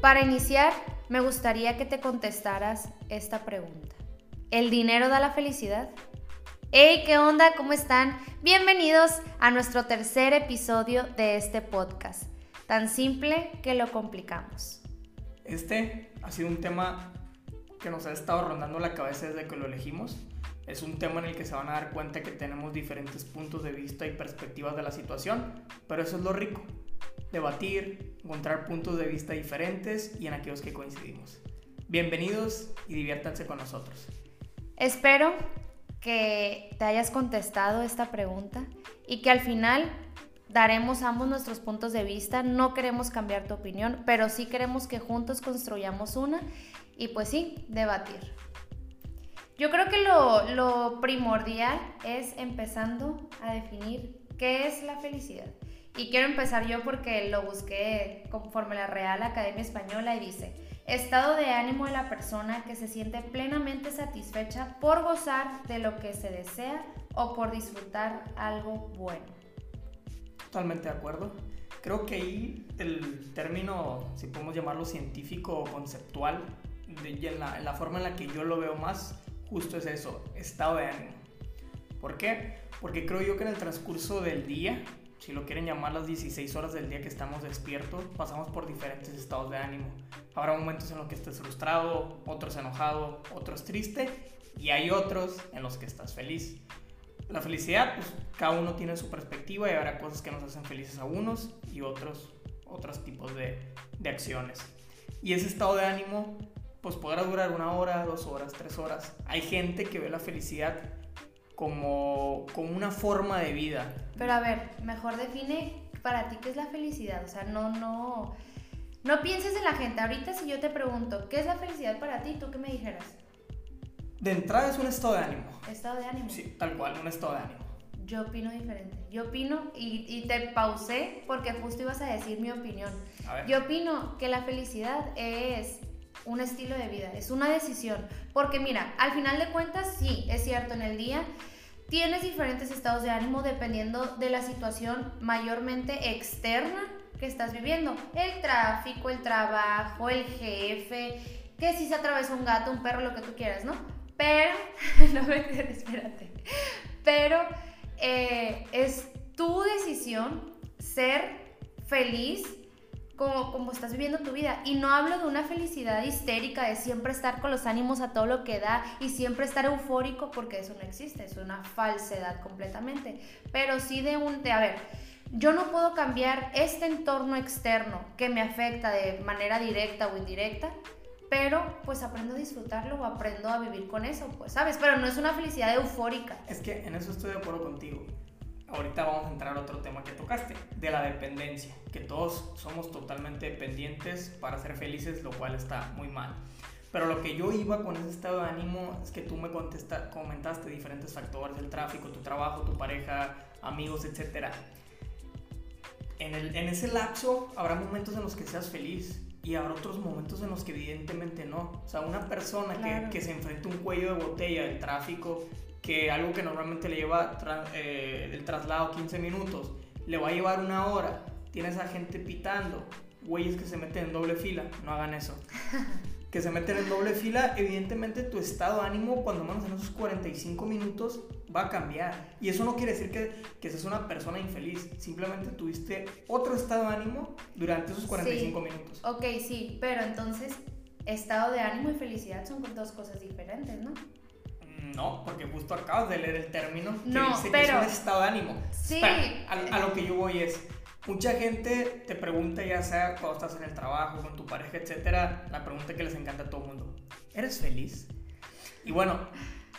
Para iniciar, me gustaría que te contestaras esta pregunta. ¿El dinero da la felicidad? Hey, ¿qué onda? ¿Cómo están? Bienvenidos a nuestro tercer episodio de este podcast. Tan simple que lo complicamos. Este ha sido un tema que nos ha estado rondando la cabeza desde que lo elegimos. Es un tema en el que se van a dar cuenta que tenemos diferentes puntos de vista y perspectivas de la situación, pero eso es lo rico. Debatir, encontrar puntos de vista diferentes y en aquellos que coincidimos. Bienvenidos y diviértanse con nosotros. Espero que te hayas contestado esta pregunta y que al final daremos ambos nuestros puntos de vista. No queremos cambiar tu opinión, pero sí queremos que juntos construyamos una y pues sí, debatir. Yo creo que lo, primordial es empezando a definir qué es la felicidad. Y quiero empezar yo porque lo busqué conforme la Real Academia Española y dice, estado de ánimo de la persona que se siente plenamente satisfecha por gozar de lo que se desea o por disfrutar algo bueno. Totalmente de acuerdo. Creo que ahí el término, si podemos llamarlo científico o conceptual, de, en, la, en la forma en la que yo lo veo más, justo es eso, estado de ánimo. ¿Por qué? Porque creo yo que en el transcurso del día, si lo quieren llamar las 16 horas del día que estamos despiertos, pasamos por diferentes estados de ánimo. Habrá momentos en los que estés frustrado, otros enojado, otros triste y hay otros en los que estás feliz. La felicidad, pues cada uno tiene su perspectiva y habrá cosas que nos hacen felices a unos y otros, otros tipos de, de acciones. Y ese estado de ánimo pues podrá durar una hora, dos horas, tres horas. Hay gente que ve la felicidad como, como una forma de vida. Pero a ver, mejor define para ti qué es la felicidad. O sea, no, no, no pienses en la gente. Ahorita si yo te pregunto, ¿qué es la felicidad para ti? ¿Tú qué me dijeras? De entrada es un estado de ánimo. ¿Estado de ánimo? Sí, tal cual, un estado de ánimo. Yo opino diferente. Yo opino, y, y te pausé porque justo ibas a decir mi opinión. A ver. Yo opino que la felicidad es un estilo de vida, es una decisión. Porque mira, al final de cuentas, sí, es cierto, en el día tienes diferentes estados de ánimo dependiendo de la situación mayormente externa que estás viviendo. El tráfico, el trabajo, el jefe, que si se atravesó un gato, un perro, lo que tú quieras, ¿no? Pero, no me espérate. Pero eh, es tu decisión ser feliz como, estás viviendo tu vida. Y no hablo de una felicidad histérica, de siempre estar con los ánimos a todo lo que da y siempre estar eufórico, porque eso no existe, es una falsedad completamente. Pero sí de un, de, a ver, yo no puedo cambiar este entorno externo que me afecta de manera directa o indirecta, pero pues aprendo a disfrutarlo o aprendo a vivir con eso, pues, ¿sabes? Pero no es una felicidad eufórica. Es que en eso estoy de acuerdo contigo ahorita vamos a entrar a otro tema que tocaste, de la dependencia, que todos somos totalmente dependientes para ser felices, lo cual está muy mal. Pero lo que yo iba con ese estado de ánimo es que tú me contesta, comentaste diferentes factores, el tráfico, tu trabajo, tu pareja, amigos, etc. En, el, en ese lapso habrá momentos en los que seas feliz y habrá otros momentos en los que evidentemente no. O sea, una persona que, que se enfrenta a un cuello de botella del tráfico que algo que normalmente le lleva eh, el traslado 15 minutos, le va a llevar una hora. Tienes a gente pitando, güeyes que se meten en doble fila, no hagan eso. que se meten en doble fila, evidentemente tu estado de ánimo cuando menos en esos 45 minutos va a cambiar. Y eso no quiere decir que, que seas una persona infeliz, simplemente tuviste otro estado de ánimo durante esos 45 minutos. Ok, sí, pero entonces estado de ánimo y felicidad son dos cosas diferentes, ¿no? No, porque justo acabas de leer el término que dice que es un estado de ánimo. Sí. a, lo que yo voy es, mucha gente te pregunta, ya sea cuando estás en el trabajo, con tu pareja, etcétera, la pregunta que les encanta a todo el mundo: ¿eres feliz? Y bueno,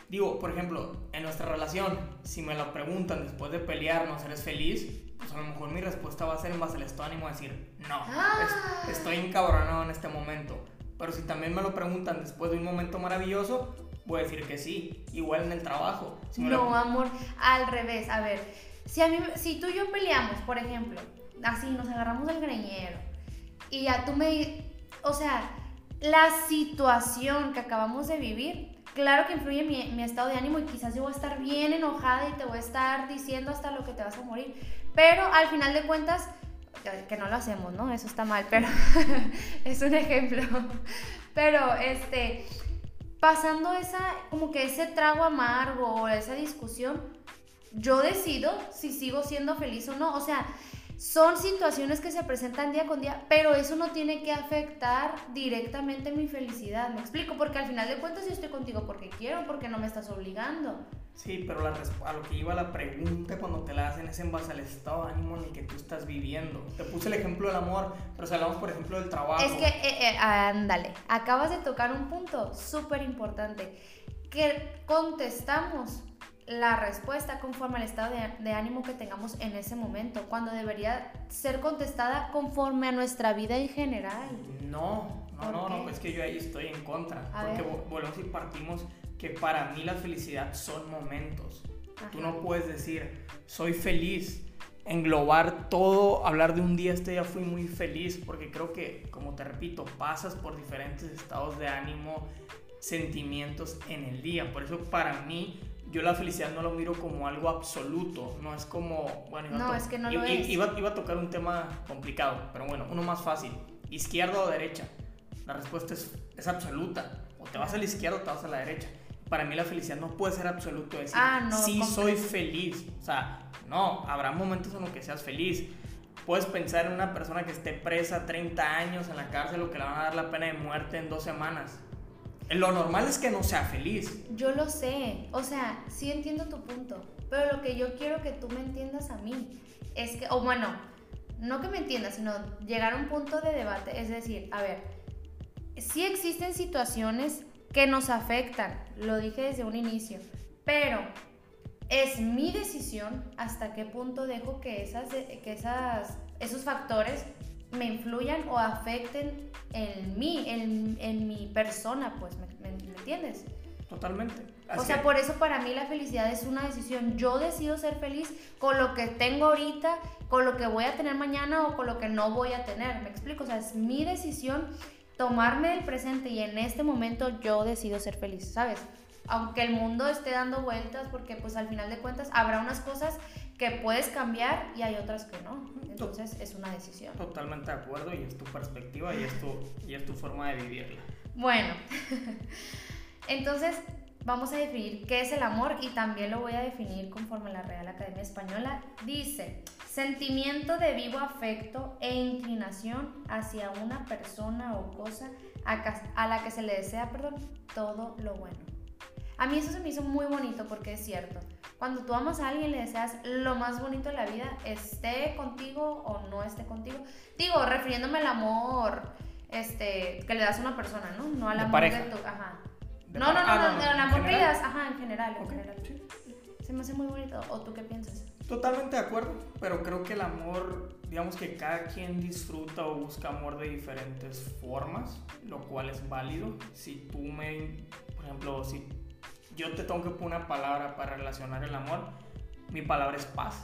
digo, por ejemplo, en nuestra relación, si me lo preguntan después de pelearnos, ¿eres feliz? Pues a lo mejor mi respuesta va a ser en base al estado de ánimo, decir, no, ah. estoy encabronado en este momento. Pero si también me lo preguntan después de un momento maravilloso, voy a decir que sí. Igual en el trabajo. no, amor, al revés. A ver, si, a mí, si tú y yo peleamos, por ejemplo, así nos agarramos del greñero y ya tú me... O sea, la situación que acabamos de vivir, claro que influye en mi, mi, estado de ánimo y quizás yo voy a estar bien enojada y te voy a estar diciendo hasta lo que te vas a morir. Pero al final de cuentas, que no lo hacemos, ¿no? Eso está mal, pero es un ejemplo. Pero, este, pasando esa, como que ese trago amargo o esa discusión, yo decido si sigo siendo feliz o no. O sea, son situaciones que se presentan día con día, pero eso no tiene que afectar directamente mi felicidad. ¿Me explico? Porque al final de cuentas yo estoy contigo porque quiero, porque no me estás obligando. Sí, pero la a lo que iba la pregunta cuando te la hacen es en base al estado de ánimo en el que tú estás viviendo. Te puse el ejemplo del amor, pero si hablamos, por ejemplo, del trabajo. Es que, eh, eh, ándale, acabas de tocar un punto súper importante, que contestamos la respuesta conforme al estado de, ánimo que tengamos en ese momento, cuando debería ser contestada conforme a nuestra vida en general. No, no, no, no, es que yo ahí estoy en contra, porque volvemos y partimos que para mí la felicidad son momentos. Tú no puedes decir, soy feliz, englobar todo, hablar de un día, este día fui muy feliz, porque creo que, como te repito, pasas por diferentes estados de ánimo, sentimientos en el día. Por eso para mí yo la felicidad no lo miro como algo absoluto, no es como, bueno, iba, no, a, es que no. Iba, iba, a tocar un tema complicado, pero bueno, uno más fácil, izquierda o derecha. La respuesta es, es absoluta, o te vas a la izquierda o te vas a la derecha. Para mí la felicidad no puede ser absoluto, decir, ah, no, sí soy feliz, o sea, no, habrá momentos en los que seas feliz. Puedes pensar en una persona que esté presa 30 años en la cárcel o que le van a dar la pena de muerte en dos semanas lo normal es que no sea feliz. Yo lo sé, o sea, sí entiendo tu punto, pero lo que yo quiero que tú me entiendas a mí es que, o bueno, no que me entiendas, sino llegar a un punto de debate, es decir, a ver, sí existen situaciones que nos afectan, lo dije desde un inicio, pero es mi decisión hasta qué punto dejo que, esas, que esas, esos factores me influyan o afecten en mí, en, en mi persona, pues, ¿me, entiendes? Totalmente. o sea, por eso para mí la felicidad es una decisión. Yo decido ser feliz con lo que tengo ahorita, con lo que voy a tener mañana o con lo que no voy a tener. ¿Me explico? O sea, es mi decisión tomarme el presente y en este momento yo decido ser feliz, ¿sabes? Aunque el mundo esté dando vueltas, porque pues al final de cuentas habrá unas cosas que puedes cambiar y hay otras que no. Entonces es una decisión. Totalmente de acuerdo y es tu perspectiva y es tu, y es tu forma de vivirla. Bueno, entonces vamos a definir qué es el amor y también lo voy a definir conforme la Real Academia Española dice, sentimiento de vivo afecto e inclinación hacia una persona o cosa a, la que se le desea, perdón, todo lo bueno. A mí eso se me hizo muy bonito porque es cierto. Cuando tú amas a alguien le deseas lo más bonito de la vida, esté contigo o no esté contigo. Digo, refiriéndome al amor este, que le das a una persona, ¿no? No al amor de tu. Ajá. no, no, no, no, no, el amor que le das, ajá, en general, en general. Se me hace muy bonito. ¿O tú qué piensas? Totalmente de acuerdo, pero creo que el amor, digamos que cada quien disfruta o busca amor de diferentes formas, lo cual es válido. Si tú me, por ejemplo, si yo te tengo que poner una palabra para relacionar el amor, mi palabra es paz.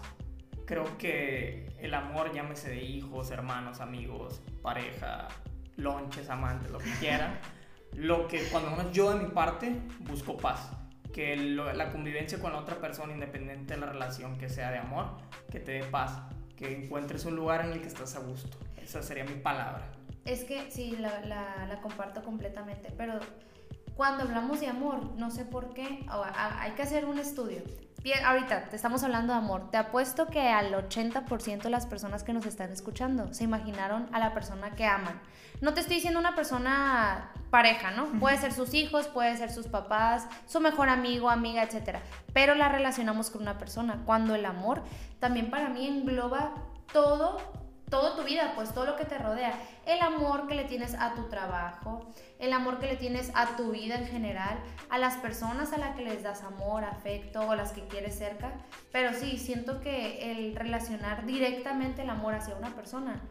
Creo que el amor, llámese de hijos, hermanos, amigos, pareja, lonches, amantes, lo que quieran, lo que cuando menos yo de mi parte busco paz. Que la convivencia con la otra persona, independiente de la relación que sea de amor, que te dé paz. Que encuentres un lugar en el que estás a gusto. Esa sería mi palabra. Es que sí, la, la, la comparto completamente, pero cuando hablamos de amor, no sé por qué, hay que hacer un estudio. Bien, ahorita te estamos hablando de amor. Te apuesto que al 80% de las personas que nos están escuchando se imaginaron a la persona que aman. No te estoy diciendo una persona pareja, ¿no? Puede ser sus hijos, puede ser sus papás, su mejor amigo, amiga, etc. Pero la relacionamos con una persona. Cuando el amor también para mí engloba todo toda tu vida, pues todo lo que te rodea. El amor que le tienes a tu trabajo, el amor que le tienes a tu vida en general, a las personas a las que les das amor, afecto o las que quieres cerca. Pero sí, siento que el relacionar directamente el amor hacia una persona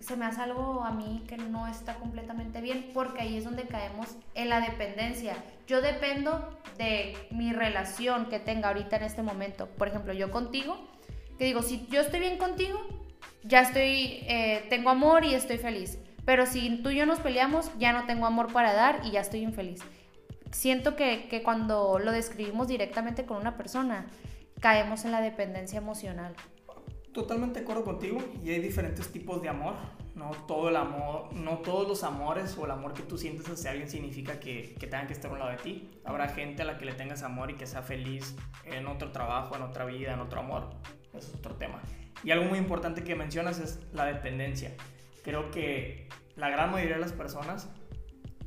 se me hace algo a mí que no está completamente bien porque ahí es donde caemos en la dependencia. Yo dependo de mi relación que tenga ahorita en este momento. Por ejemplo, yo contigo, que digo, si yo estoy bien contigo, ya estoy, eh, tengo amor y estoy feliz. Pero si tú y yo nos peleamos, ya no tengo amor para dar y ya estoy infeliz. Siento que, cuando lo describimos directamente con una persona, caemos en la dependencia emocional. Totalmente de acuerdo contigo y hay diferentes tipos de amor. No todo el amor, no todos los amores o el amor que tú sientes hacia alguien significa que, que tengan que estar a un lado de ti. Habrá gente a la que le tengas amor y que sea feliz en otro trabajo, en otra vida, en otro amor. Eso es otro tema. Y algo muy importante que mencionas es la dependencia. Creo que la gran mayoría de las personas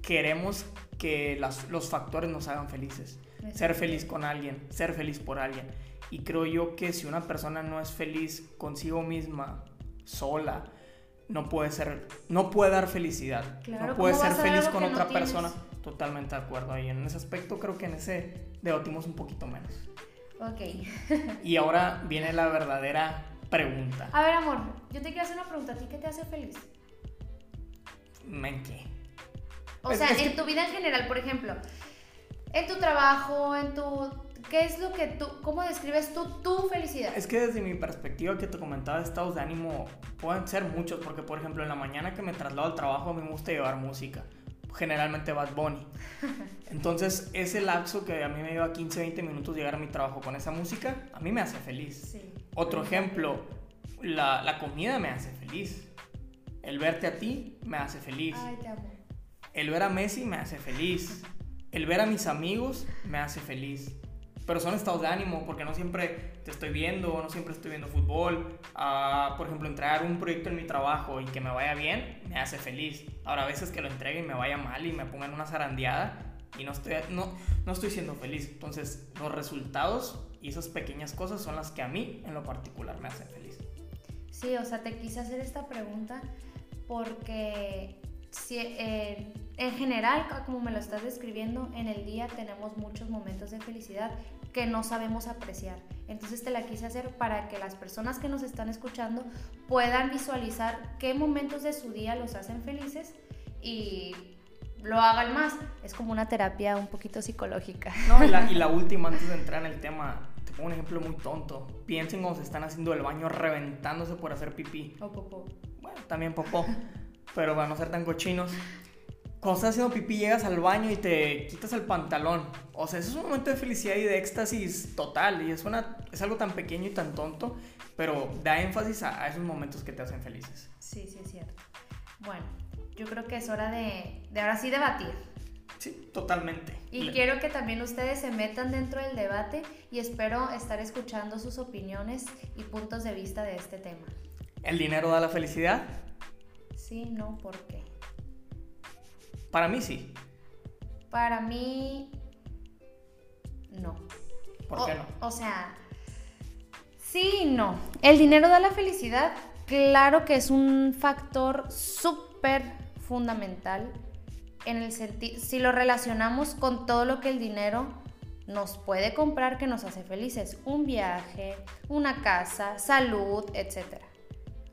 queremos que los factores nos hagan felices. Ser feliz con alguien, ser feliz por alguien. Y creo yo que si una persona no es feliz consigo misma, sola, no puede ser, no puede dar felicidad. no puede ser feliz con otra persona. Totalmente de acuerdo ahí. En ese aspecto creo que en ese debatimos un poquito menos. Ok. y ahora viene la verdadera pregunta. A ver, amor, yo te quiero hacer una pregunta. ¿A ti qué te hace feliz? ¿En qué? O sea, en tu vida en general, por ejemplo, en tu trabajo, en tu... ¿Qué es lo que tú, cómo describes tú tu felicidad? Es que desde mi perspectiva que te comentaba, estados de ánimo pueden ser muchos, porque por ejemplo en la mañana que me traslado al trabajo a mí me gusta llevar música, generalmente Bad Bunny. Entonces ese lapso que a mí me lleva 15, 20 minutos llegar a mi trabajo con esa música, a mí me hace feliz. Sí. Otro ejemplo, la, la comida me hace feliz. El verte a ti me hace feliz. Ay, te amo. El ver a Messi me hace feliz. El ver a mis amigos me hace feliz. Pero son estados de ánimo, porque no siempre te estoy viendo, no siempre estoy viendo fútbol. Uh, por ejemplo, entregar un proyecto en mi trabajo y que me vaya bien, me hace feliz. Ahora, a veces que lo entregue y me vaya mal y me pongan una zarandeada y no estoy, no, no estoy siendo feliz. Entonces, los resultados y esas pequeñas cosas son las que a mí, en lo particular, me hacen feliz. Sí, o sea, te quise hacer esta pregunta porque si, eh, en general, como me lo estás describiendo, en el día tenemos muchos momentos de felicidad que no sabemos apreciar. Entonces te la quise hacer para que las personas que nos están escuchando puedan visualizar qué momentos de su día los hacen felices y lo hagan más. Es como una terapia un poquito psicológica. No, y la, y la última, antes de entrar en el tema, te pongo un ejemplo muy tonto. Piensen cuando se están haciendo el baño reventándose por hacer pipí. O popó. Bueno, también popó. pero para no ser tan cochinos. Cuando estás haciendo pipí, llegas al baño y te quitas el pantalón. O sea, eso es un momento de felicidad y de éxtasis total. Y es, una, es algo tan pequeño y tan tonto, pero da énfasis a, esos momentos que te hacen felices. Sí, sí, es cierto. Bueno, yo creo que es hora de, de ahora sí debatir. Sí, totalmente. Y quiero que también ustedes se metan dentro del debate y espero estar escuchando sus opiniones y puntos de vista de este tema. ¿El dinero da la felicidad? Sí, no, ¿por qué? Para mí sí. Para mí no. ¿Por qué no? O sea, sí y no. El dinero da la felicidad. Claro que es un factor súper fundamental en el sentido, si lo relacionamos con todo lo que el dinero nos puede comprar que nos hace felices, un viaje, una casa, salud, etc.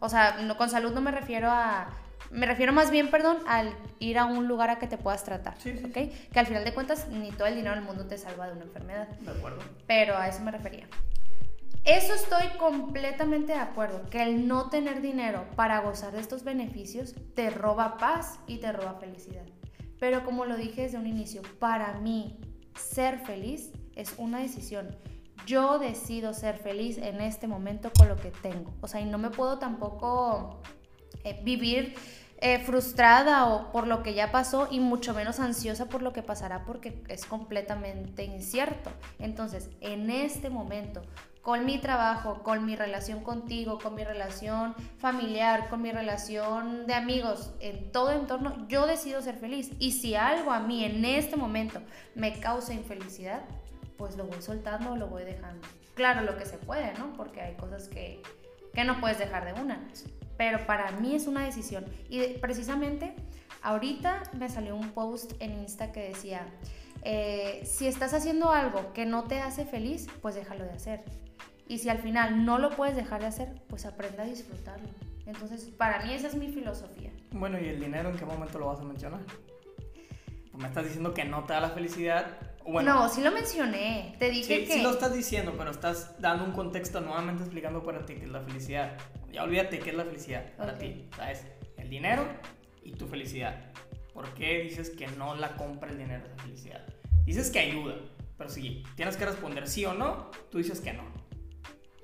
O sea, no, con salud no me refiero a me refiero más bien, perdón, al ir a un lugar a que te puedas tratar, ¿ok? Que al final de cuentas ni todo el dinero del mundo te salva de una enfermedad. De acuerdo. Pero a eso me refería. Eso estoy completamente de acuerdo, que el no tener dinero para gozar de estos beneficios te roba paz y te roba felicidad. Pero como lo dije desde un inicio, para mí ser feliz es una decisión. Yo decido ser feliz en este momento con lo que tengo. O sea, y no me puedo tampoco eh, vivir eh, frustrada o por lo que ya pasó y mucho menos ansiosa por lo que pasará porque es completamente incierto. Entonces, en este momento, con mi trabajo, con mi relación contigo, con mi relación familiar, con mi relación de amigos, en todo entorno, yo decido ser feliz. Y si algo a mí en este momento me causa infelicidad, pues lo voy soltando o lo voy dejando. Claro, lo que se puede, ¿no? Porque hay cosas que, que no puedes dejar de una pero para mí es una decisión. Y precisamente ahorita me salió un post en Insta que decía, eh, si estás haciendo algo que no te hace feliz, pues déjalo de hacer. Y si al final no lo puedes dejar de hacer, pues aprenda a disfrutarlo. Entonces, para mí esa es mi filosofía. Bueno, ¿y el dinero en qué momento lo vas a mencionar? Pues me estás diciendo que no te da la felicidad. Bueno, no, sí lo mencioné. Te dije que. Sí lo estás diciendo, pero estás dando un contexto nuevamente explicando para ti qué es la felicidad. Ya olvídate qué es la felicidad para ti. ¿Sabes? El dinero y tu felicidad. ¿Por qué dices que no la compra el dinero esa felicidad? Dices que ayuda, pero si tienes que responder sí o no, tú dices que no.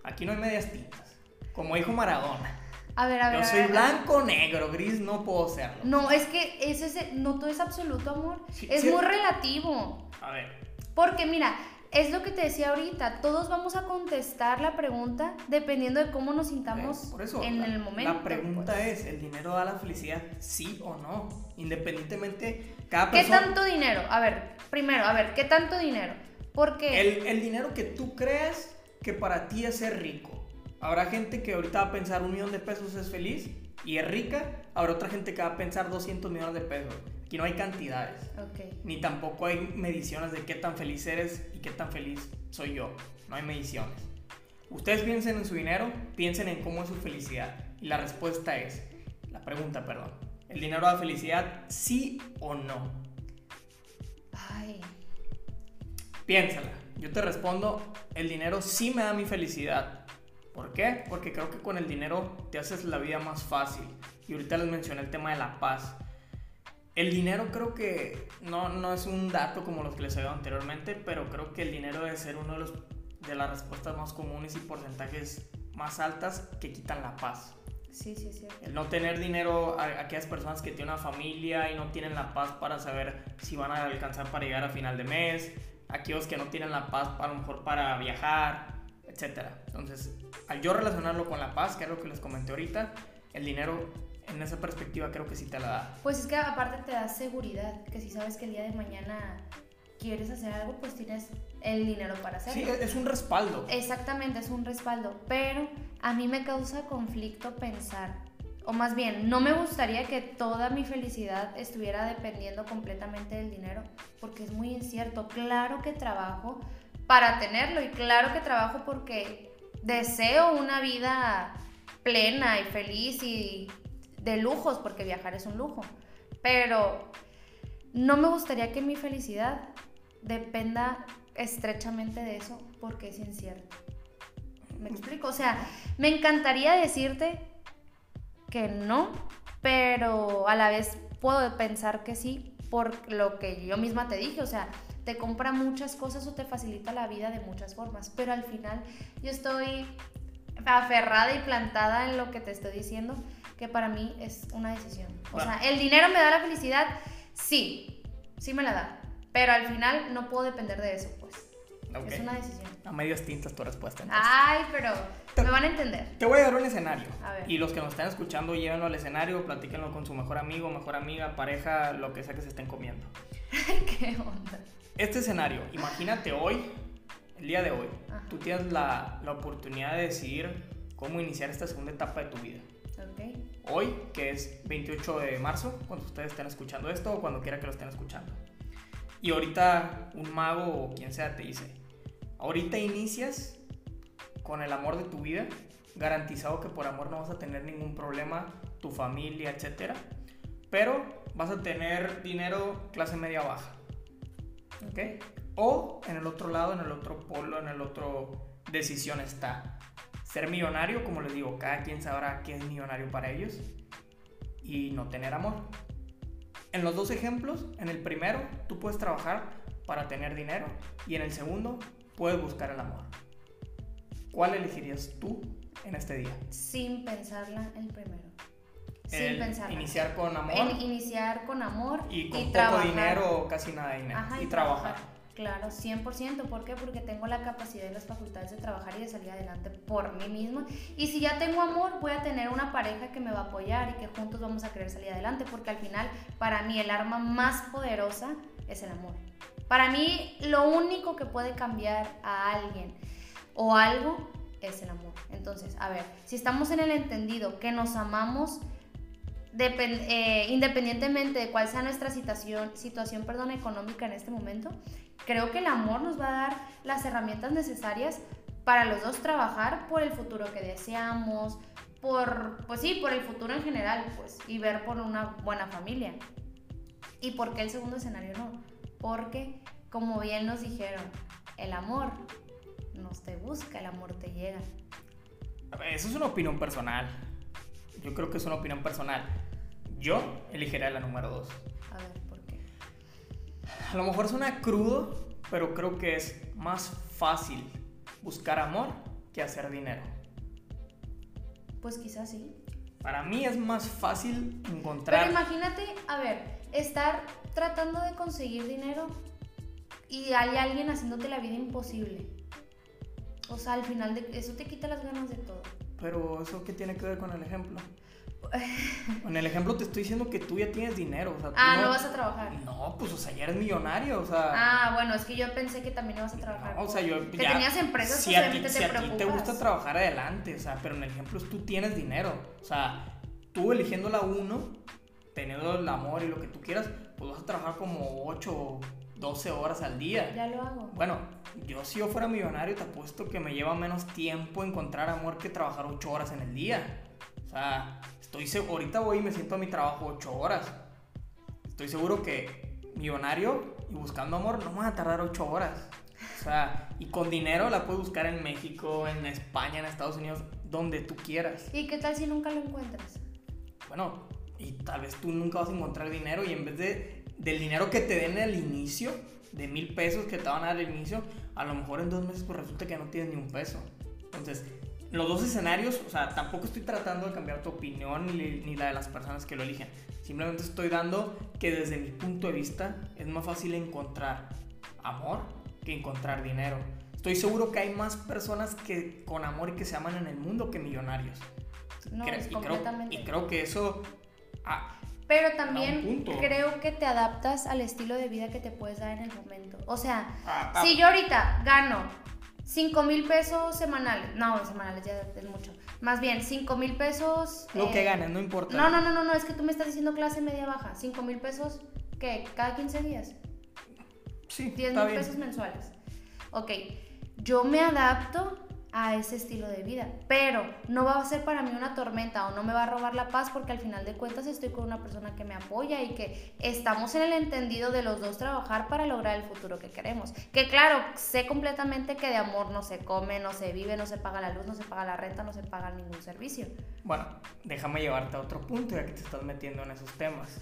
Aquí no hay medias tintas. Como dijo Maradona. A ver, a ver. Yo soy blanco, negro, gris, no puedo serlo. No, es que ese, no todo es absoluto amor. es muy relativo. A ver. Porque mira, es lo que te decía ahorita, todos vamos a contestar la pregunta dependiendo de cómo nos sintamos en el momento. La pregunta pues. es, ¿el dinero da la felicidad? Sí o no. Independientemente, cada persona... ¿Qué tanto dinero? A ver, primero, a ver, ¿qué tanto dinero? Porque... El, el dinero que tú crees que para ti es ser rico. Habrá gente que ahorita va a pensar un millón de pesos es feliz y es rica. Habrá otra gente que va a pensar 200 millones de pesos. Aquí no hay cantidades. Ni tampoco hay mediciones de qué tan feliz eres y qué tan feliz soy yo. No hay mediciones. Ustedes piensen en su dinero, piensen en cómo es su felicidad. Y la respuesta es, la pregunta, perdón. ¿El dinero da felicidad, sí o no? Ay. Piénsala. Yo te respondo, el dinero sí me da mi felicidad. ¿Por qué? Porque creo que con el dinero te haces la vida más fácil. Y ahorita les mencioné el tema de la paz. El dinero creo que no, no es un dato como los que les he dado anteriormente, pero creo que el dinero debe ser uno de, los, de las respuestas más comunes y porcentajes más altas que quitan la paz. Sí, sí, sí. El no tener dinero a, aquellas personas que tienen una familia y no tienen la paz para saber si van a alcanzar para llegar a final de mes, aquellos que no tienen la paz a lo mejor para viajar, etc. Entonces, al yo relacionarlo con la paz, que es lo que les comenté ahorita, el dinero en esa perspectiva creo que sí te la da. Pues es que aparte te da seguridad, que si sabes que el día de mañana quieres hacer algo, pues tienes el dinero para hacerlo. Sí, es un respaldo. Exactamente, es un respaldo, pero a mí me causa conflicto pensar, o más bien, no me gustaría que toda mi felicidad estuviera dependiendo completamente del dinero, porque es muy incierto. Claro que trabajo para tenerlo y claro que trabajo porque deseo una vida plena y feliz y de lujos, porque viajar es un lujo. Pero no me gustaría que mi felicidad dependa estrechamente de eso, porque es incierto. ¿Me explico? O sea, me encantaría decirte que no, pero a la vez puedo pensar que sí, por lo que yo misma te dije. O sea, te compra muchas cosas o te facilita la vida de muchas formas, pero al final yo estoy aferrada y plantada en lo que te estoy diciendo que para mí es una decisión. O sea, ¿el dinero me da la felicidad? Sí, sí me la da. Pero al final no puedo depender de eso, pues. Es una decisión. A medias tintas tu respuesta. Ay, pero me van a entender. Te voy a dar un escenario. Y los que nos están escuchando, llévenlo al escenario, platíquenlo con su mejor amigo, mejor amiga, pareja, lo que sea que se estén comiendo. ¿Qué onda? Este escenario, imagínate hoy, el día de hoy, tú tienes la, la oportunidad de decidir cómo iniciar esta segunda etapa de tu vida. Hoy, que es 28 de marzo, cuando ustedes estén escuchando esto o cuando quiera que lo estén escuchando. Y ahorita un mago o quien sea te dice, ahorita inicias con el amor de tu vida, garantizado que por amor no vas a tener ningún problema, tu familia, etc. Pero vas a tener dinero clase media baja. ¿Ok? O en el otro lado, en el otro polo, en el otro decisión está ser millonario, como les digo, cada quien sabrá qué es millonario para ellos, y no tener amor. En los dos ejemplos, en el primero, tú puedes trabajar para tener dinero, y en el segundo, puedes buscar el amor. ¿Cuál elegirías tú en este día? Sin pensarla el primero. Sin pensarla. Iniciar con amor. iniciar con amor. Y con poco dinero o casi nada de dinero. y, trabajar. Claro, 100%. ¿Por qué? Porque tengo la capacidad y las facultades de trabajar y de salir adelante por mí misma. Y si ya tengo amor, voy a tener una pareja que me va a apoyar y que juntos vamos a querer salir adelante. Porque al final, para mí, el arma más poderosa es el amor. Para mí, lo único que puede cambiar a alguien o algo es el amor. Entonces, a ver, si estamos en el entendido que nos amamos, eh, independientemente de cuál sea nuestra situación, situación perdón, económica en este momento, creo que el amor nos va a dar las herramientas necesarias para los dos trabajar por el futuro que deseamos, por, pues sí, por el futuro en general, pues, y ver por una buena familia. ¿Y por qué el segundo escenario no? Porque, como bien nos dijeron, el amor no te busca, el amor te llega. Eso es una opinión personal. Yo creo que es una opinión personal. Yo elegiría la número dos. A lo mejor suena crudo, pero creo que es más fácil buscar amor que hacer dinero. Pues quizás sí. Para mí es más fácil encontrar... Pero imagínate, a ver, estar tratando de conseguir dinero y hay alguien haciéndote la vida imposible. O sea, al final de eso te quita las ganas de todo. Pero eso qué tiene que ver con el ejemplo? En el ejemplo te estoy diciendo que tú ya tienes dinero. O sea, ah, no, vas a trabajar. No, pues o sea, ya eres millonario. O sea. Ah, bueno, es que yo pensé que también ibas a trabajar. o sea, yo. Que tenías empresas, si a ti, te si a ti te gusta trabajar adelante, o sea, pero en el ejemplo es tú tienes dinero. O sea, tú eligiendo la uno, teniendo el amor y lo que tú quieras, pues vas a trabajar como 8 o 12 horas al día. Ya lo hago. Bueno, yo si yo fuera millonario te apuesto que me lleva menos tiempo encontrar amor que trabajar 8 horas en el día. O sea, estoy ahorita voy y me siento a mi trabajo 8 horas. Estoy seguro que millonario y buscando amor no me van a tardar 8 horas. O sea, y con dinero la puedes buscar en México, en España, en Estados Unidos, donde tú quieras. ¿Y qué tal si nunca lo encuentras? Bueno, y tal vez tú nunca vas a encontrar dinero y en vez de del dinero que te den al inicio, de mil pesos que te van a dar al inicio, a lo mejor en dos meses pues resulta que no tienes ni un peso. Entonces, los dos escenarios, o sea, tampoco estoy tratando de cambiar tu opinión ni, ni, la de las personas que lo eligen. Simplemente estoy dando que desde mi punto de vista es más fácil encontrar amor que encontrar dinero. Estoy seguro que hay más personas que con amor y que se aman en el mundo que millonarios. No, es y, completamente. Creo, y creo que eso... Ah, pero también creo que te adaptas al estilo de vida que te puedes dar en el momento. O sea, ah, ah. si yo ahorita gano 5 mil pesos semanales. No, semanales ya es mucho. Más bien, 5 mil pesos. Lo que eh, ganes, no importa. No, no, no, no, no, es que tú me estás diciendo clase media baja. 5 mil pesos, ¿qué? ¿Cada 15 días? Sí. 10 mil pesos mensuales. Ok, yo me adapto a ese estilo de vida. Pero no va a ser para mí una tormenta o no me va a robar la paz porque al final de cuentas estoy con una persona que me apoya y que estamos en el entendido de los dos trabajar para lograr el futuro que queremos. Que claro, sé completamente que de amor no se come, no se vive, no se paga la luz, no se paga la renta, no se paga ningún servicio. Bueno, déjame llevarte a otro punto ya que te estás metiendo en esos temas.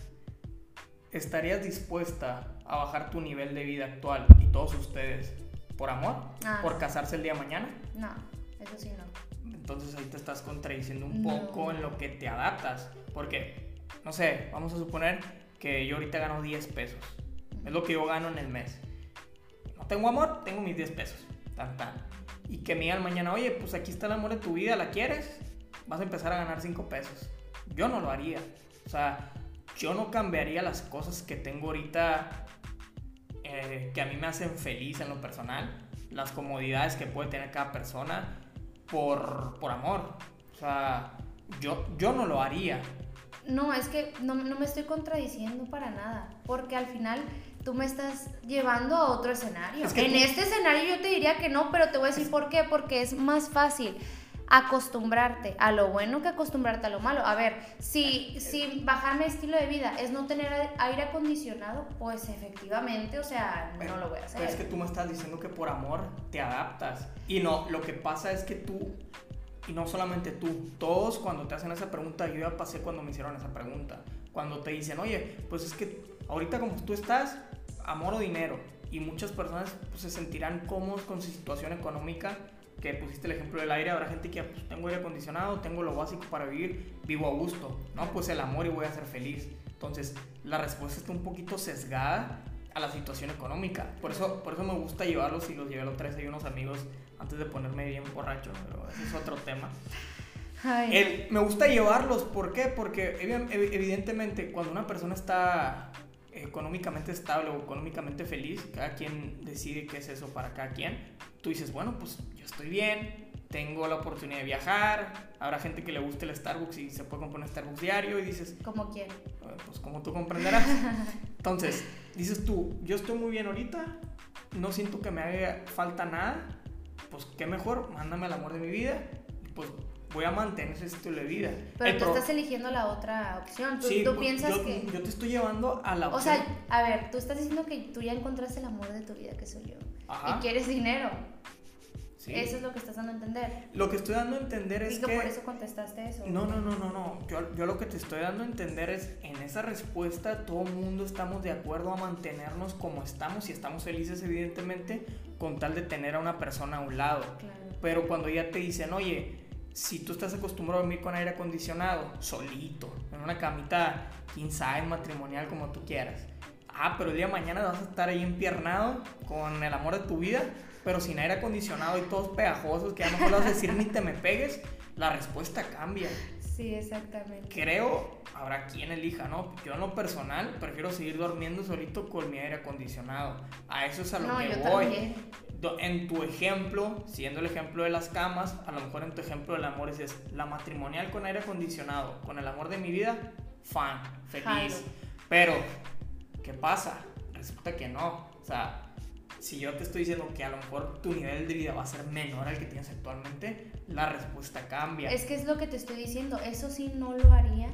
¿Estarías dispuesta a bajar tu nivel de vida actual y todos ustedes por amor, ah. por casarse el día de mañana. No, eso sí no. Entonces ahí te estás contradiciendo un poco en lo que te adaptas. Porque, no sé, vamos a suponer que yo ahorita gano 10 pesos. Es lo que yo gano en el mes. No tengo amor, tengo mis 10 pesos. Tan, tan. Y que me digan mañana, oye, pues aquí está el amor de tu vida, ¿la quieres? Vas a empezar a ganar 5 pesos. Yo no lo haría. O sea, yo no cambiaría las cosas que tengo ahorita eh, que a mí me hacen feliz en lo personal, las comodidades que puede tener cada persona por, por amor. O sea, yo, yo no lo haría. No, es que no, no me estoy contradiciendo para nada, porque al final tú me estás llevando a otro escenario. en este escenario yo te diría que no, pero te voy a decir por qué, porque es más fácil acostumbrarte a lo bueno que acostumbrarte a lo malo. A ver, si, si bajar mi estilo de vida es no tener aire acondicionado, pues efectivamente, o sea, no lo voy a hacer. Pero es que tú me estás diciendo que por amor te adaptas. Y no, lo que pasa es que tú, y no solamente tú, todos cuando te hacen esa pregunta, yo ya pasé cuando me hicieron esa pregunta. Cuando te dicen, oye, pues es que ahorita como tú estás, amor o dinero. Y muchas personas pues, se sentirán cómodos con su situación económica que pusiste el ejemplo del aire, habrá gente que pues, tengo aire acondicionado, tengo lo básico para vivir, vivo a gusto, ¿no? Pues el amor y voy a ser feliz. Entonces, la respuesta está un poquito sesgada a la situación económica. Por eso, por eso me gusta llevarlos y los llevé a los tres y unos amigos antes de ponerme bien borracho, pero ese es otro tema. me gusta llevarlos, ¿por qué? Porque evidentemente cuando una persona está económicamente estable o económicamente feliz, cada quien decide qué es eso para cada quien, tú dices, bueno, pues yo estoy bien, tengo la oportunidad de viajar, habrá gente que le guste el Starbucks y se puede comprar un Starbucks diario y dices... Como quién? Pues como tú comprenderás. Entonces, dices tú, yo estoy muy bien ahorita, no siento que me haga falta nada, pues qué mejor, mándame el amor de mi vida, pues voy a mantener ese estilo de vida. Pero tú estás eligiendo la otra opción. Tú, tú piensas que. Yo te estoy llevando a la opción. O sea, a ver, tú estás diciendo que tú ya encontraste el amor de tu vida, que soy yo. Y quieres dinero. Sí. Eso es lo que estás dando a entender. Lo que estoy dando a entender es y que, por eso contestaste eso. No, no, no, no, no. Yo, yo lo que te estoy dando a entender es, en esa respuesta todo el mundo estamos de acuerdo a mantenernos como estamos y estamos felices evidentemente con tal de tener a una persona a un lado. Claro. Pero cuando ya te dicen, oye, si tú estás acostumbrado a dormir con aire acondicionado, solito, en una camita size matrimonial como tú quieras. Ah, pero el día de mañana vas a estar ahí empiernado con el amor de tu vida, pero sin aire acondicionado y todos pegajosos, que a lo mejor vas a decir ni te me pegues, la respuesta cambia. Sí, exactamente. Creo, habrá quien elija, ¿no? Yo en lo personal prefiero seguir durmiendo solito con mi aire acondicionado. A eso es a lo que voy. En tu ejemplo, siendo el ejemplo de las camas, a lo mejor en tu ejemplo del amor es la matrimonial con aire acondicionado, con el amor de mi vida, fan, feliz. Pero, ¿qué pasa? Resulta que no. O sea, si yo te estoy diciendo que a lo mejor tu nivel de vida va a ser menor al que tienes actualmente, la respuesta cambia. Es que es lo que te estoy diciendo, eso sí no lo haría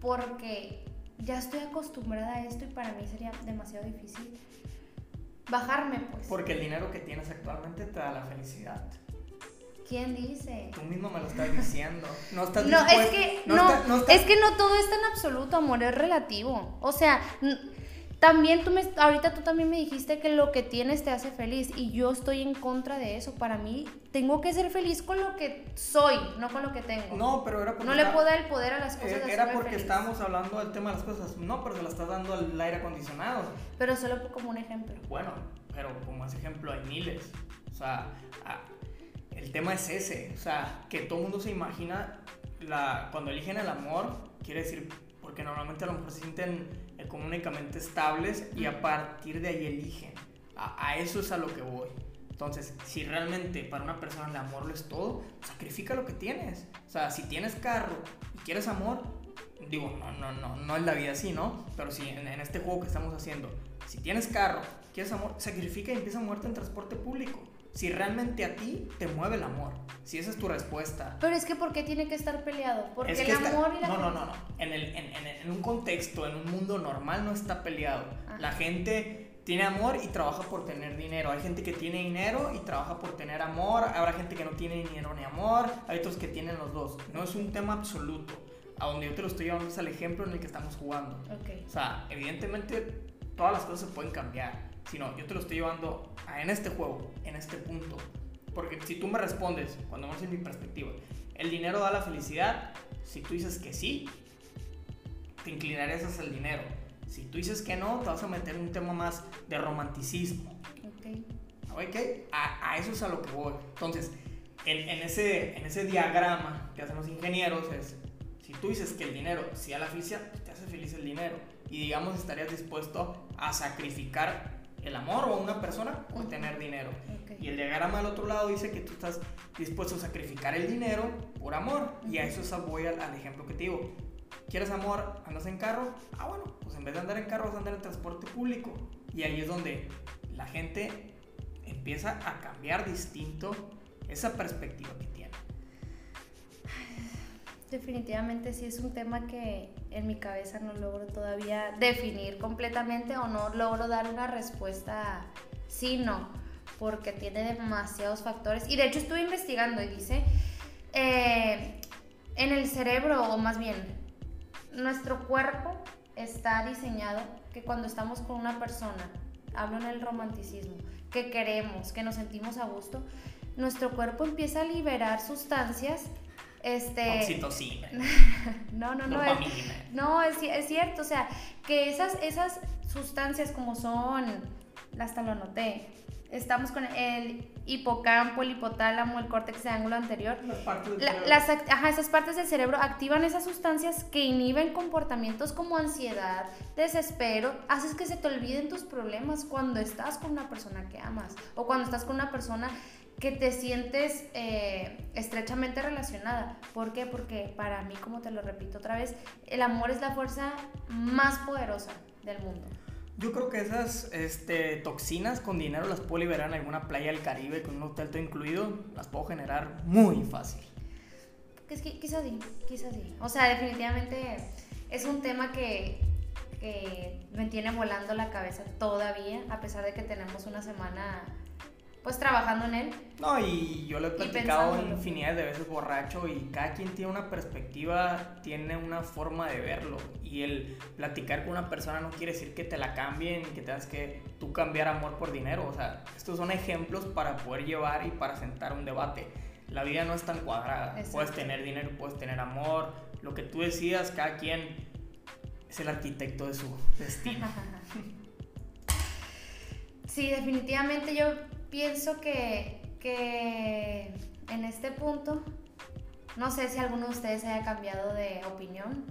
porque ya estoy acostumbrada a esto y para mí sería demasiado difícil bajarme, pues. Porque el dinero que tienes actualmente te da la felicidad. ¿Quién dice? Tú mismo me lo estás diciendo. No estás No, es que no, no es que no todo es tan absoluto, amor, es relativo. O sea, también tú me, ahorita tú también me dijiste que lo que tienes te hace feliz y yo estoy en contra de eso. Para mí, tengo que ser feliz con lo que soy, no con lo que tengo. No, pero era porque... No le puedo dar el poder a las cosas. Eh, era porque estábamos hablando del tema de las cosas. No, pero se la estás dando al aire acondicionado. Pero solo como un ejemplo. Bueno, pero como ese ejemplo hay miles. O sea, el tema es ese. O sea, que todo el mundo se imagina la, cuando eligen el amor, quiere decir porque normalmente a lo mejor se sienten económicamente estables y a partir de ahí eligen. A, eso es a lo que voy. Entonces, si realmente para una persona el amor lo es todo, sacrifica lo que tienes. O sea, si tienes carro y quieres amor, digo, no, no, no, no es la vida así, ¿no? Pero si en, en este juego que estamos haciendo, si tienes carro, quieres amor, sacrifica y empieza a moverte en transporte público si realmente a ti te mueve el amor. Si esa es tu respuesta. Pero es que ¿por qué tiene que estar peleado? Porque el amor y la No, no, no, no. En, el, en, en, un contexto, en un mundo normal no está peleado. La gente tiene amor y trabaja por tener dinero. Hay gente que tiene dinero y trabaja por tener amor. Habrá gente que no tiene dinero ni amor. Hay otros que tienen los dos. No es un tema absoluto. A donde yo te lo estoy llevando es al ejemplo en el que estamos jugando. Okay. O sea, evidentemente todas las cosas se pueden cambiar sino yo te lo estoy llevando a, en este juego, en este punto. Porque si tú me respondes, cuando no en mi perspectiva, ¿el dinero da la felicidad? Si tú dices que sí, te inclinarías hacia el dinero. Si tú dices que no, te vas a meter en un tema más de romanticismo. Ok. ¿Ok? A, a eso es a lo que voy. Entonces, en, en, ese, en ese diagrama que hacen los ingenieros es, si tú dices que el dinero sí da la felicidad, te hace feliz el dinero. Y digamos, estarías dispuesto a sacrificar el amor o una persona o tener dinero. Y el diagrama al otro lado dice que tú estás dispuesto a sacrificar el dinero por amor. Y a eso voy al, al, ejemplo que te digo. ¿Quieres amor? ¿Andas en carro? Ah, bueno, pues en vez de andar en carro vas a andar en transporte público. Y ahí es donde la gente empieza a cambiar distinto esa perspectiva que tiene. Definitivamente sí es un tema que en mi cabeza no logro todavía definir completamente o no logro dar una respuesta sí, no, porque tiene demasiados factores. Y de hecho estuve investigando y dice, eh, en el cerebro, o más bien, nuestro cuerpo está diseñado que cuando estamos con una persona, hablo en el romanticismo, que queremos, que nos sentimos a gusto, nuestro cuerpo empieza a liberar sustancias este, Oxitocina. no, no, no. Es, no, es, es, cierto. O sea, que esas, esas sustancias como son, hasta lo anoté, estamos con el hipocampo, el hipotálamo, el córtex de ángulo anterior. Las ajá, esas partes del cerebro activan esas sustancias que inhiben comportamientos como ansiedad, desespero, haces que se te olviden tus problemas cuando estás con una persona que amas o cuando estás con una persona que te sientes eh, estrechamente relacionada. ¿Por qué? Porque para mí, como te lo repito otra vez, el amor es la fuerza más poderosa del mundo. Yo creo que esas este, toxinas con dinero las puedo liberar en alguna playa del Caribe con un hotel todo incluido, las puedo generar muy fácil. Es que, quizás sí, quizás sí. O sea, definitivamente es un tema que, que me tiene volando la cabeza todavía, a pesar de que tenemos una semana pues trabajando en él. No, y yo lo he platicado infinidad de veces borracho y cada quien tiene una perspectiva, tiene una forma de verlo. Y el platicar con una persona no quiere decir que te la cambien, que tengas que tú cambiar amor por dinero. O sea, estos son ejemplos para poder llevar y para sentar un debate. La vida no es tan cuadrada. Puedes tener dinero, puedes tener amor, lo que tú decidas, cada quien es el arquitecto de su destino. sí, definitivamente yo pienso que, que en este punto, no sé si alguno de ustedes haya cambiado de opinión.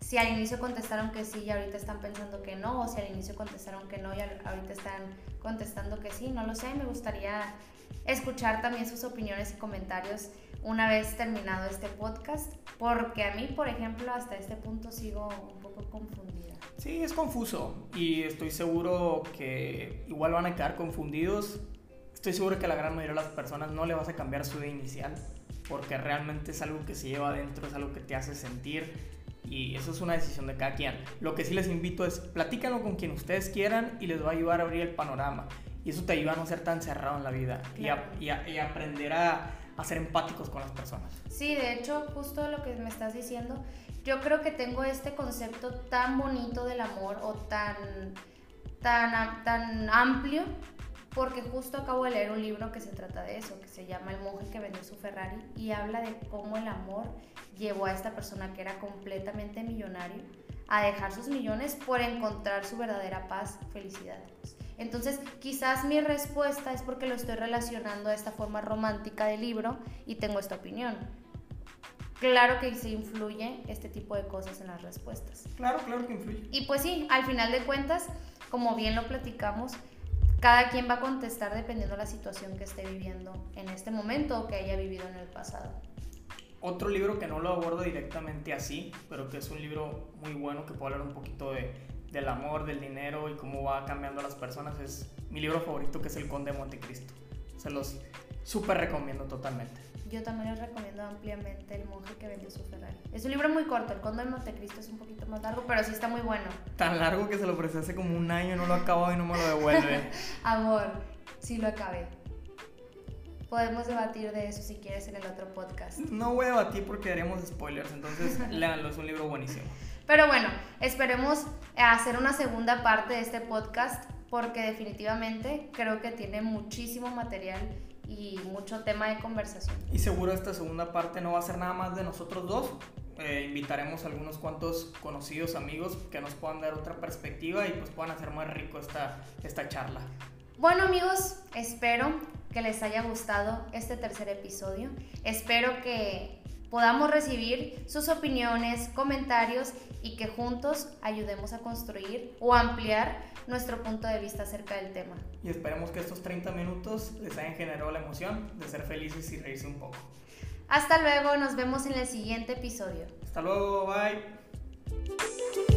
Si al inicio contestaron que sí y ahorita están pensando que no, o si al inicio contestaron que no y ahorita están contestando que sí, no lo sé. Me gustaría escuchar también sus opiniones y comentarios una vez terminado este podcast, porque a mí, por ejemplo, hasta este punto sigo poco confundida. Sí, es confuso y estoy seguro que igual van a quedar confundidos. Estoy seguro que a la gran mayoría de las personas no le vas a cambiar su idea inicial, porque realmente es algo que se lleva adentro, es algo que te hace sentir y eso es una decisión de cada quien. Lo que sí les invito es platícanlo con quien ustedes quieran y les va a ayudar a abrir el panorama. Y eso te ayuda a no ser tan cerrado en la vida y, a, aprender a, a, ser empáticos con las personas. Sí, de hecho, justo lo que me estás diciendo, yo creo que tengo este concepto tan bonito del amor o tan, tan, tan amplio porque justo acabo de leer un libro que se trata de eso, que se llama El monje que vendió su Ferrari y habla de cómo el amor llevó a esta persona que era completamente millonario a dejar sus millones por encontrar su verdadera paz, felicidad. Entonces, quizás mi respuesta es porque lo estoy relacionando a esta forma romántica del libro y tengo esta opinión. Claro que se influye este tipo de cosas en las respuestas. Claro, claro que influye. Y pues sí, al final de cuentas, como bien lo platicamos, cada quien va a contestar dependiendo de la situación que esté viviendo en este momento o que haya vivido en el pasado. Otro libro que no lo abordo directamente así, pero que es un libro muy bueno que puedo hablar un poquito de, del amor, del dinero y cómo va cambiando a las personas es mi libro favorito que es El Conde de Montecristo. Se los súper recomiendo totalmente. Yo también les recomiendo ampliamente El monje que vendió su Ferrari. Es un libro muy corto, El Conde de Montecristo es un poquito más largo, pero sí está muy bueno. Tan largo que se lo ofrecí hace como un año, no lo acabo y no me lo devuelve. Amor, sí lo acabé. Podemos debatir de eso si quieres en el otro podcast. No voy a debatir porque haríamos spoilers, entonces léanlo, es un libro buenísimo. Pero bueno, esperemos hacer una segunda parte de este podcast porque definitivamente creo que tiene muchísimo material y mucho tema de conversación. Y seguro esta segunda parte no va a ser nada más de nosotros dos. Eh, invitaremos a algunos cuantos conocidos amigos que nos puedan dar otra perspectiva y pues puedan hacer más rico esta, esta charla. Bueno amigos, espero que les haya gustado este tercer episodio. Espero que podamos recibir sus opiniones, comentarios y que juntos ayudemos a construir o ampliar nuestro punto de vista acerca del tema. Y esperemos que estos 30 minutos les hayan generado la emoción de ser felices y reírse un poco. Hasta luego, nos vemos en el siguiente episodio. Hasta luego, bye.